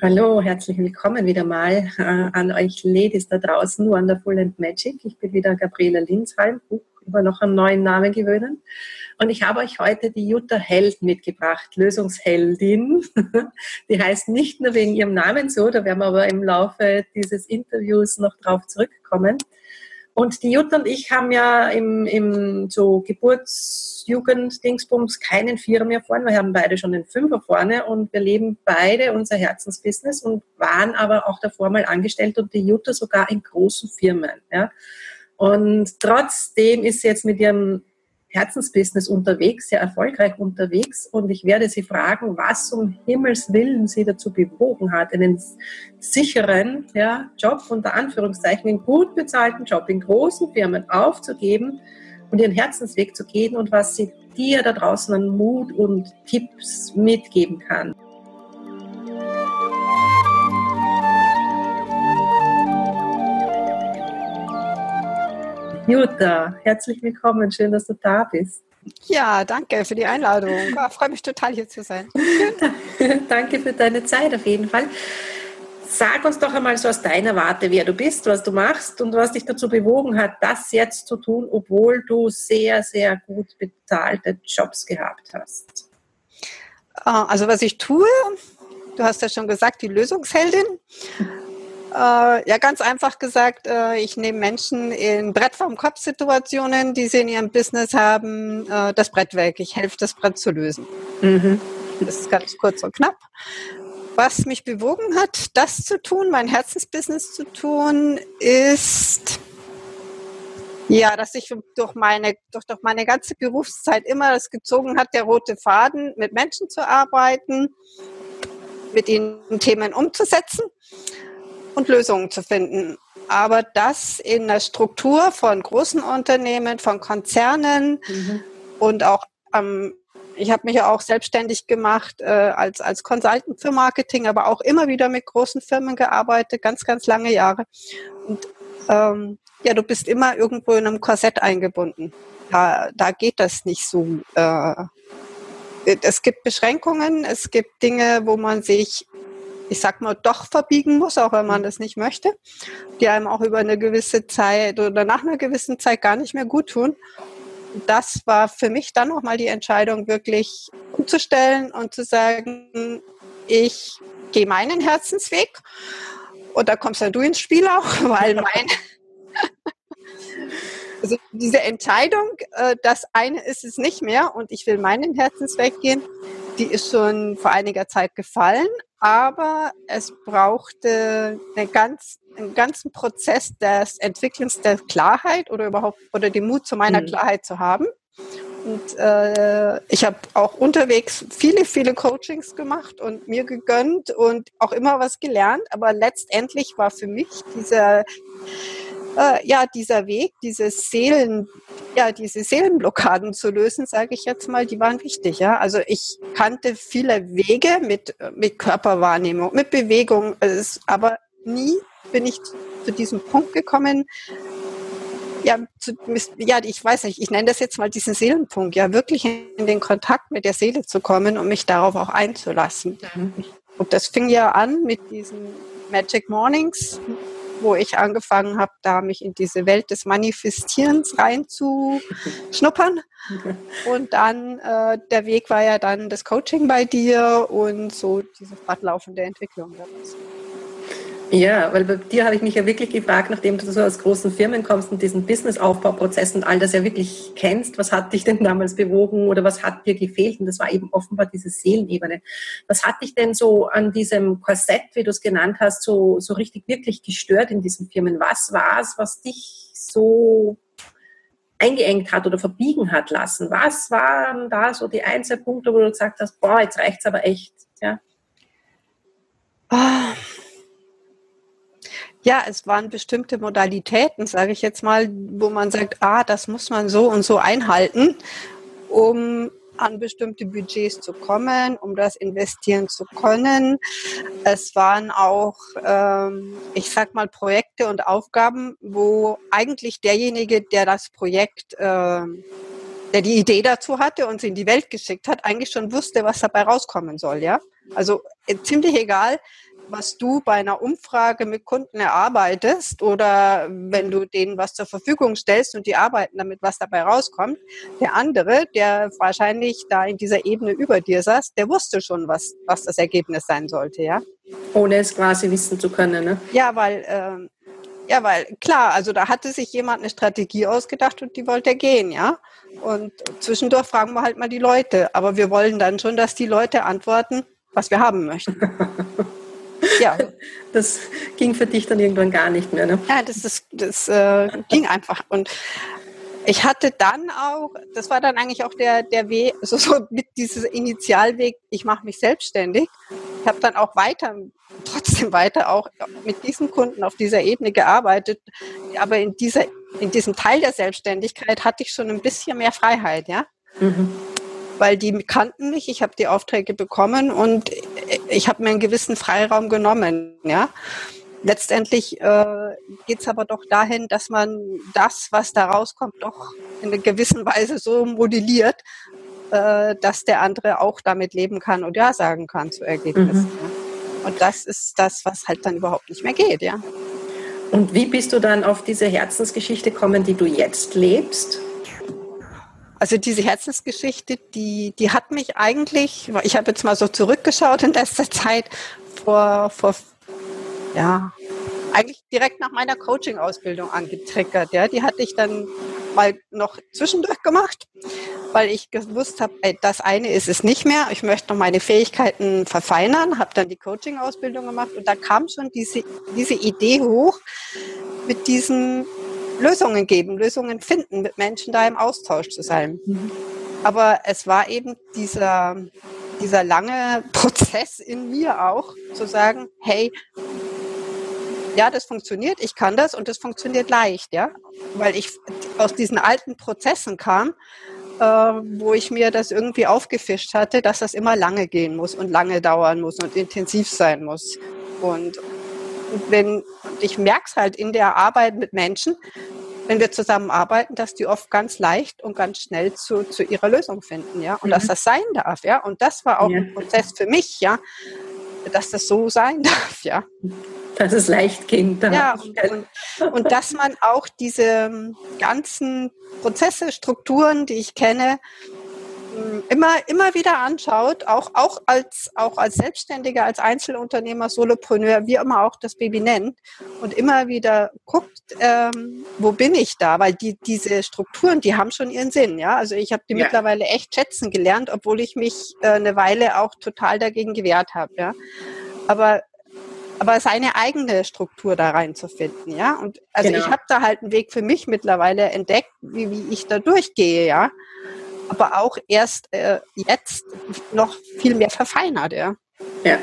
Hallo, herzlich willkommen wieder mal äh, an euch Ladies da draußen, Wonderful and Magic. Ich bin wieder Gabriele Linsheim, uh, über noch einen neuen Namen gewöhnen. Und ich habe euch heute die Jutta Held mitgebracht, Lösungsheldin. Die heißt nicht nur wegen ihrem Namen so, da werden wir aber im Laufe dieses Interviews noch drauf zurückkommen. Und die Jutta und ich haben ja im, im so Geburts-, Jugend, Dingsbums keinen Vierer mehr vorne. Wir haben beide schon den Fünfer vorne und wir leben beide unser Herzensbusiness und waren aber auch davor mal angestellt und die Jutta sogar in großen Firmen. Ja. Und trotzdem ist sie jetzt mit ihrem Herzensbusiness unterwegs, sehr erfolgreich unterwegs. Und ich werde sie fragen, was um Himmels Willen sie dazu bewogen hat, einen sicheren ja, Job, unter Anführungszeichen, einen gut bezahlten Job in großen Firmen aufzugeben und ihren Herzensweg zu gehen und was sie dir da draußen an Mut und Tipps mitgeben kann. Jutta, herzlich willkommen. Schön, dass du da bist. Ja, danke für die Einladung. Ich freue mich total, hier zu sein. danke für deine Zeit auf jeden Fall. Sag uns doch einmal so aus deiner Warte, wer du bist, was du machst und was dich dazu bewogen hat, das jetzt zu tun, obwohl du sehr, sehr gut bezahlte Jobs gehabt hast. Ah, also was ich tue, du hast ja schon gesagt, die Lösungsheldin. Äh, ja, ganz einfach gesagt, äh, ich nehme Menschen in Brett vom Kopf-Situationen, die sie in ihrem Business haben, äh, das Brett weg. Ich helfe, das Brett zu lösen. Mhm. Das ist ganz kurz und knapp. Was mich bewogen hat, das zu tun, mein Herzensbusiness zu tun, ist ja, dass ich durch meine, durch, durch meine ganze Berufszeit immer das gezogen hat, der rote Faden, mit Menschen zu arbeiten, mit ihnen Themen umzusetzen und Lösungen zu finden. Aber das in der Struktur von großen Unternehmen, von Konzernen mhm. und auch am ich habe mich ja auch selbstständig gemacht äh, als, als Consultant für Marketing, aber auch immer wieder mit großen Firmen gearbeitet, ganz, ganz lange Jahre. Und ähm, ja, du bist immer irgendwo in einem Korsett eingebunden. Da, da geht das nicht so. Äh, es gibt Beschränkungen, es gibt Dinge, wo man sich ich sag mal, doch verbiegen muss, auch wenn man das nicht möchte, die einem auch über eine gewisse Zeit oder nach einer gewissen Zeit gar nicht mehr gut tun. Das war für mich dann nochmal die Entscheidung, wirklich umzustellen und zu sagen, ich gehe meinen Herzensweg. Und da kommst ja du ins Spiel auch, weil mein, also diese Entscheidung, äh, das eine ist es nicht mehr und ich will meinen Herzensweg gehen, die ist schon vor einiger Zeit gefallen, aber es brauchte eine ganz, einen ganzen Prozess des Entwickelns der Klarheit oder überhaupt oder den Mut zu meiner mhm. Klarheit zu haben. Und äh, ich habe auch unterwegs viele, viele Coachings gemacht und mir gegönnt und auch immer was gelernt. Aber letztendlich war für mich dieser äh, ja, dieser Weg, diese Seelen, ja, diese Seelenblockaden zu lösen, sage ich jetzt mal, die waren wichtig. Ja? Also ich kannte viele Wege mit, mit Körperwahrnehmung, mit Bewegung, also aber nie bin ich zu diesem Punkt gekommen, ja, zu, ja, ich weiß nicht, ich nenne das jetzt mal diesen Seelenpunkt, ja, wirklich in den Kontakt mit der Seele zu kommen und mich darauf auch einzulassen. Mhm. Und das fing ja an mit diesen Magic Mornings, wo ich angefangen habe, da mich in diese Welt des Manifestierens reinzuschnuppern. Und dann, äh, der Weg war ja dann das Coaching bei dir und so diese fortlaufende Entwicklung daraus. Ja, weil bei dir habe ich mich ja wirklich gefragt, nachdem du so aus großen Firmen kommst und diesen Business-Aufbauprozess und all das ja wirklich kennst, was hat dich denn damals bewogen oder was hat dir gefehlt? Und das war eben offenbar diese Seelenebene. Was hat dich denn so an diesem Korsett, wie du es genannt hast, so, so richtig wirklich gestört in diesen Firmen? Was war es, was dich so eingeengt hat oder verbiegen hat lassen? Was waren da so die Einzelpunkte, wo du gesagt hast, boah, jetzt reicht's aber echt? Ja. Oh ja, es waren bestimmte Modalitäten, sage ich jetzt mal, wo man sagt, ah, das muss man so und so einhalten, um an bestimmte Budgets zu kommen, um das investieren zu können. Es waren auch, ähm, ich sag mal, Projekte und Aufgaben, wo eigentlich derjenige, der das Projekt, äh, der die Idee dazu hatte und sie in die Welt geschickt hat, eigentlich schon wusste, was dabei rauskommen soll, ja. Also äh, ziemlich egal, was du bei einer Umfrage mit Kunden erarbeitest oder wenn du denen was zur Verfügung stellst und die arbeiten damit, was dabei rauskommt. Der andere, der wahrscheinlich da in dieser Ebene über dir saß, der wusste schon, was, was das Ergebnis sein sollte, ja. Ohne es quasi wissen zu können, ne? Ja, weil, äh, ja, weil klar, also da hatte sich jemand eine Strategie ausgedacht und die wollte gehen, ja. Und zwischendurch fragen wir halt mal die Leute, aber wir wollen dann schon, dass die Leute antworten, was wir haben möchten. ja. Das ging für dich dann irgendwann gar nicht mehr, ne? Ja, das, ist, das äh, ging einfach. Und ich hatte dann auch, das war dann eigentlich auch der, der Weg, so, so mit diesem Initialweg, ich mache mich selbstständig. Ich habe dann auch weiter, trotzdem weiter auch mit diesen Kunden auf dieser Ebene gearbeitet. Aber in, dieser, in diesem Teil der Selbstständigkeit hatte ich schon ein bisschen mehr Freiheit, ja. Mhm weil die kannten mich, ich habe die Aufträge bekommen und ich habe mir einen gewissen Freiraum genommen. Ja. Letztendlich äh, geht es aber doch dahin, dass man das, was da rauskommt, doch in einer gewissen Weise so modelliert, äh, dass der andere auch damit leben kann und ja sagen kann zu Ergebnissen. Mhm. Ja. Und das ist das, was halt dann überhaupt nicht mehr geht, ja. Und wie bist du dann auf diese Herzensgeschichte gekommen, die du jetzt lebst? Also diese Herzensgeschichte, die, die hat mich eigentlich, ich habe jetzt mal so zurückgeschaut in letzter Zeit, vor, vor ja, eigentlich direkt nach meiner Coaching-Ausbildung angetriggert. Ja, die hatte ich dann mal noch zwischendurch gemacht, weil ich gewusst habe, das eine ist es nicht mehr. Ich möchte noch meine Fähigkeiten verfeinern, habe dann die Coaching-Ausbildung gemacht und da kam schon diese, diese Idee hoch mit diesem Lösungen geben, Lösungen finden, mit Menschen da im Austausch zu sein. Mhm. Aber es war eben dieser, dieser lange Prozess in mir auch, zu sagen, hey, ja, das funktioniert, ich kann das und das funktioniert leicht, ja, weil ich aus diesen alten Prozessen kam, äh, wo ich mir das irgendwie aufgefischt hatte, dass das immer lange gehen muss und lange dauern muss und intensiv sein muss. Und wenn ich merke es halt in der Arbeit mit Menschen, wenn wir zusammenarbeiten, dass die oft ganz leicht und ganz schnell zu, zu ihrer Lösung finden, ja, und mhm. dass das sein darf, ja, und das war auch ja. ein Prozess für mich, ja, dass das so sein darf, ja. Dass es leicht ging. Darf. Ja, und, und, und dass man auch diese ganzen Prozesse, Strukturen, die ich kenne, immer, immer wieder anschaut, auch, auch, als, auch als Selbstständiger, als Einzelunternehmer, Solopreneur, wie immer auch das Baby nennt, und immer wieder guckt, ähm, wo bin ich da? Weil die, diese Strukturen, die haben schon ihren Sinn. Ja? Also ich habe die ja. mittlerweile echt schätzen gelernt, obwohl ich mich äh, eine Weile auch total dagegen gewehrt habe. Ja? Aber aber seine eigene Struktur da reinzufinden, ja. Und also genau. ich habe da halt einen Weg für mich mittlerweile entdeckt, wie, wie ich da durchgehe, ja aber auch erst äh, jetzt noch viel mehr verfeinert. Ja. ja.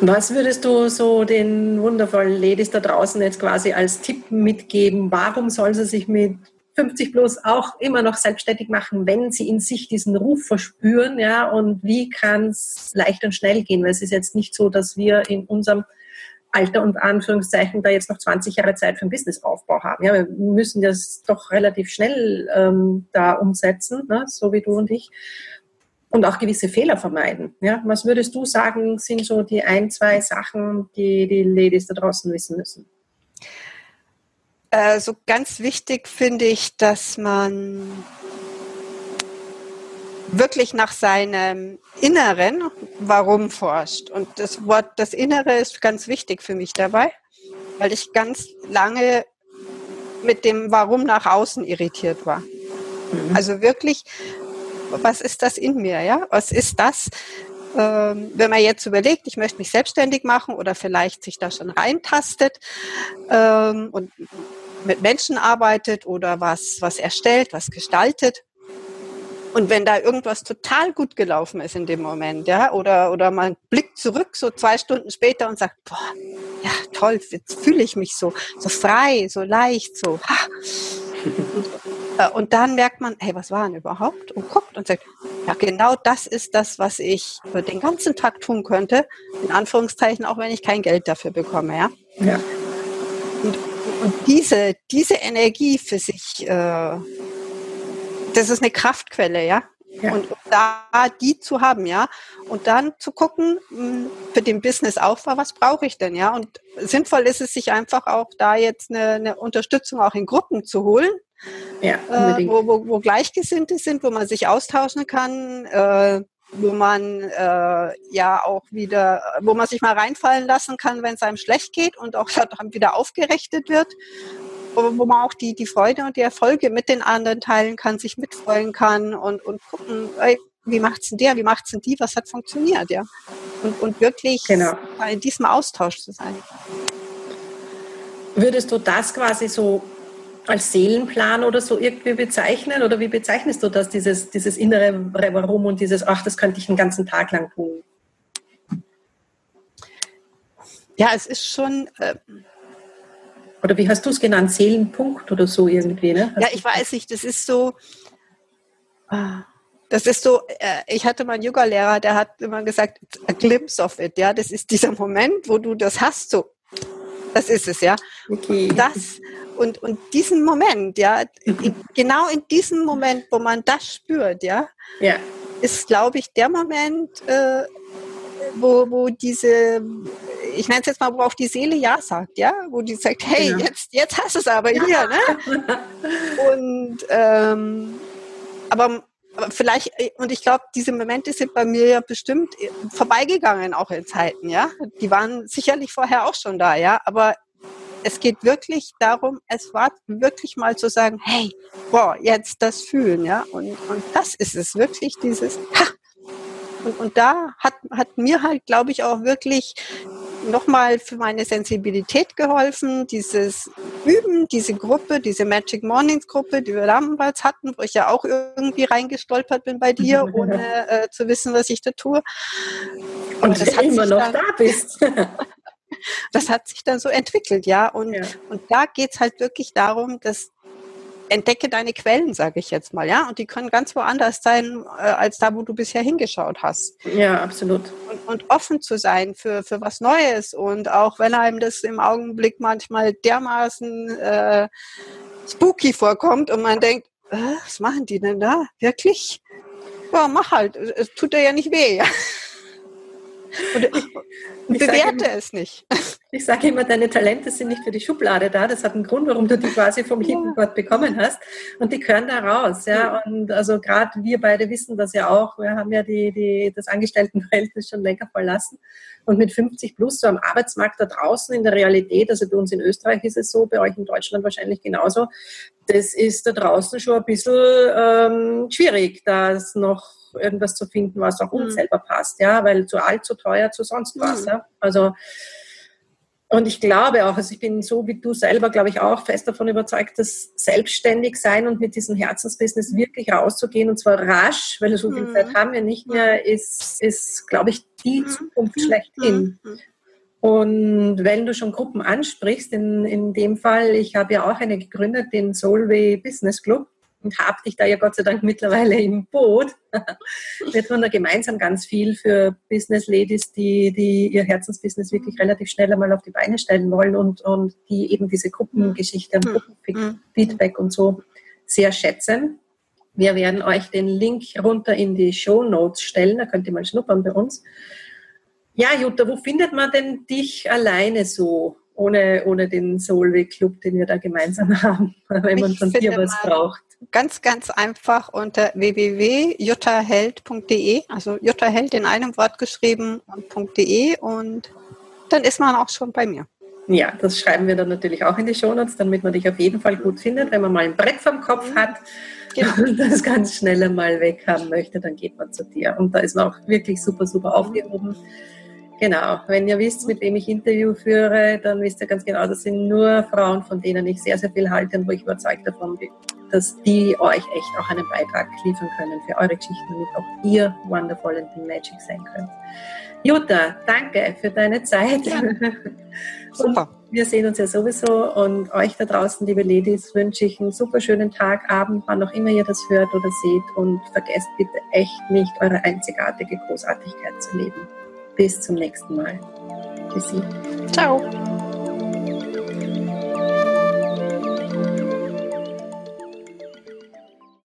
Was würdest du so den wundervollen Ladies da draußen jetzt quasi als Tipp mitgeben? Warum soll sie sich mit 50 plus auch immer noch selbstständig machen, wenn sie in sich diesen Ruf verspüren, ja, und wie kann es leicht und schnell gehen? Weil es ist jetzt nicht so, dass wir in unserem Alter und Anführungszeichen da jetzt noch 20 Jahre Zeit für einen Businessaufbau haben. Ja, wir müssen das doch relativ schnell ähm, da umsetzen, ne, so wie du und ich. Und auch gewisse Fehler vermeiden. Ja, was würdest du sagen, sind so die ein, zwei Sachen, die die Ladies da draußen wissen müssen? Also ganz wichtig finde ich, dass man wirklich nach seinem Inneren Warum forscht. Und das Wort, das Innere ist ganz wichtig für mich dabei, weil ich ganz lange mit dem Warum nach außen irritiert war. Mhm. Also wirklich, was ist das in mir, ja? Was ist das? Ähm, wenn man jetzt überlegt, ich möchte mich selbstständig machen oder vielleicht sich da schon reintastet ähm, und mit Menschen arbeitet oder was, was erstellt, was gestaltet, und wenn da irgendwas total gut gelaufen ist in dem Moment, ja, oder, oder man blickt zurück so zwei Stunden später und sagt, boah, ja, toll, jetzt fühle ich mich so, so frei, so leicht, so, ha. Und, äh, und dann merkt man, hey, was war denn überhaupt? Und guckt und sagt, ja, genau das ist das, was ich den ganzen Tag tun könnte, in Anführungszeichen, auch wenn ich kein Geld dafür bekomme, ja. ja. Und, und diese, diese Energie für sich äh, das ist eine Kraftquelle, ja. Ja. Und, da die zu haben, ja. Und dann zu gucken, hm, für den Businessaufbau, was brauche ich denn, ja. Und sinnvoll ist es, sich einfach auch da jetzt eine, eine Unterstützung auch in Gruppen zu holen. Ja, äh, wo, wo, wo Gleichgesinnte sind, wo man sich austauschen kann, äh, wo man äh, ja auch wieder, wo man sich mal reinfallen lassen kann, wenn es einem schlecht geht und auch wieder aufgerichtet wird, wo man auch die, die Freude und die Erfolge mit den anderen teilen kann, sich mitfreuen kann und, und gucken, ey, wie macht's denn der, wie macht's denn die, was hat funktioniert, ja. Und, und wirklich genau. in diesem Austausch zu sein. Würdest du das quasi so als Seelenplan oder so irgendwie bezeichnen? Oder wie bezeichnest du das, dieses, dieses innere Warum und dieses, ach, das könnte ich einen ganzen Tag lang tun? Ja, es ist schon. Äh, oder wie hast du es genannt? Seelenpunkt oder so irgendwie, ne? ja, ich weiß nicht, das ist so. Ah, das ist so, äh, ich hatte mal einen Yoga-Lehrer, der hat immer gesagt, a glimpse of it, ja, das ist dieser Moment, wo du das hast, so, das ist es, ja. Okay. Das, und, und diesen Moment, ja, genau in diesem Moment, wo man das spürt, ja, ja. ist, glaube ich, der Moment, äh, wo, wo diese, ich nenne es jetzt mal, wo auch die Seele Ja sagt, ja, wo die sagt, hey, ja. jetzt, jetzt hast du es aber hier, ne? Und, ähm, aber aber vielleicht, und ich glaube, diese Momente sind bei mir ja bestimmt vorbeigegangen, auch in Zeiten, ja. Die waren sicherlich vorher auch schon da, ja. Aber es geht wirklich darum, es war wirklich mal zu sagen, hey, boah, jetzt das fühlen, ja. Und, und das ist es wirklich, dieses, ha! Und, und da hat, hat mir halt, glaube ich, auch wirklich nochmal für meine Sensibilität geholfen, dieses Üben, diese Gruppe, diese Magic Mornings Gruppe, die wir damals hatten, wo ich ja auch irgendwie reingestolpert bin bei dir, ohne äh, zu wissen, was ich da tue. Und, und das immer noch dann, da bist. das hat sich dann so entwickelt, ja. Und, ja. und da geht's halt wirklich darum, dass entdecke deine Quellen, sage ich jetzt mal, ja. Und die können ganz woanders sein, äh, als da, wo du bisher hingeschaut hast. Ja, absolut. Und, und, offen zu sein für, für was Neues. Und auch wenn einem das im Augenblick manchmal dermaßen äh, spooky vorkommt und man denkt, äh, was machen die denn da? Wirklich? Ja, mach halt. Es tut dir ja nicht weh. Und, und bewerte es nicht. Ich sage immer, deine Talente sind nicht für die Schublade da. Das hat einen Grund, warum du die quasi vom lieben Gott bekommen hast. Und die gehören da raus. Ja. Und also gerade wir beide wissen das ja auch. Wir haben ja die, die, das Angestelltenverhältnis schon länger verlassen. Und mit 50 plus so am Arbeitsmarkt da draußen in der Realität, also bei uns in Österreich ist es so, bei euch in Deutschland wahrscheinlich genauso, das ist da draußen schon ein bisschen ähm, schwierig, das noch irgendwas zu finden, was auch uns mhm. selber passt, ja, weil zu alt, zu teuer, zu sonst was. Mhm. Ja? Also und ich glaube auch, also ich bin so wie du selber, glaube ich, auch fest davon überzeugt, dass selbstständig sein und mit diesem Herzensbusiness wirklich rauszugehen und zwar rasch, weil so viel mhm. Zeit haben wir nicht mehr, mhm. ist, ist glaube ich, die mhm. Zukunft schlechthin. Und wenn du schon Gruppen ansprichst, in, in dem Fall, ich habe ja auch eine gegründet, den Solway Business Club und habe dich da ja Gott sei Dank mittlerweile im Boot. Wir tun da gemeinsam ganz viel für Business Ladies, die, die ihr Herzensbusiness wirklich relativ schnell einmal auf die Beine stellen wollen und, und die eben diese Gruppengeschichte und mhm. Gruppenfeedback und so sehr schätzen. Wir werden euch den Link runter in die Show Notes stellen, da könnt ihr mal schnuppern bei uns. Ja, Jutta, wo findet man denn dich alleine so? ohne, ohne den Solvay Club, den wir da gemeinsam haben, wenn man von dir was braucht. Ganz, ganz einfach unter www.juttaheld.de, also Juttaheld in einem Wort geschrieben und.de und dann ist man auch schon bei mir. Ja, das schreiben wir dann natürlich auch in die Shownotes, damit man dich auf jeden Fall gut findet. Wenn man mal ein Brett vom Kopf mhm. hat genau. und das ganz schnell einmal weg haben möchte, dann geht man zu dir. Und da ist man auch wirklich super, super aufgehoben. Genau, wenn ihr wisst, mit wem ich Interview führe, dann wisst ihr ganz genau, das sind nur Frauen, von denen ich sehr, sehr viel halte und wo ich überzeugt davon bin, dass die euch echt auch einen Beitrag liefern können für eure Geschichten, damit auch ihr Wonderful and Magic sein könnt. Jutta, danke für deine Zeit. Ja. Super. wir sehen uns ja sowieso und euch da draußen, liebe Ladies, wünsche ich einen super schönen Tag, Abend, wann auch immer ihr das hört oder seht und vergesst bitte echt nicht, eure einzigartige Großartigkeit zu leben. Bis zum nächsten Mal. Tschüssi. Ciao.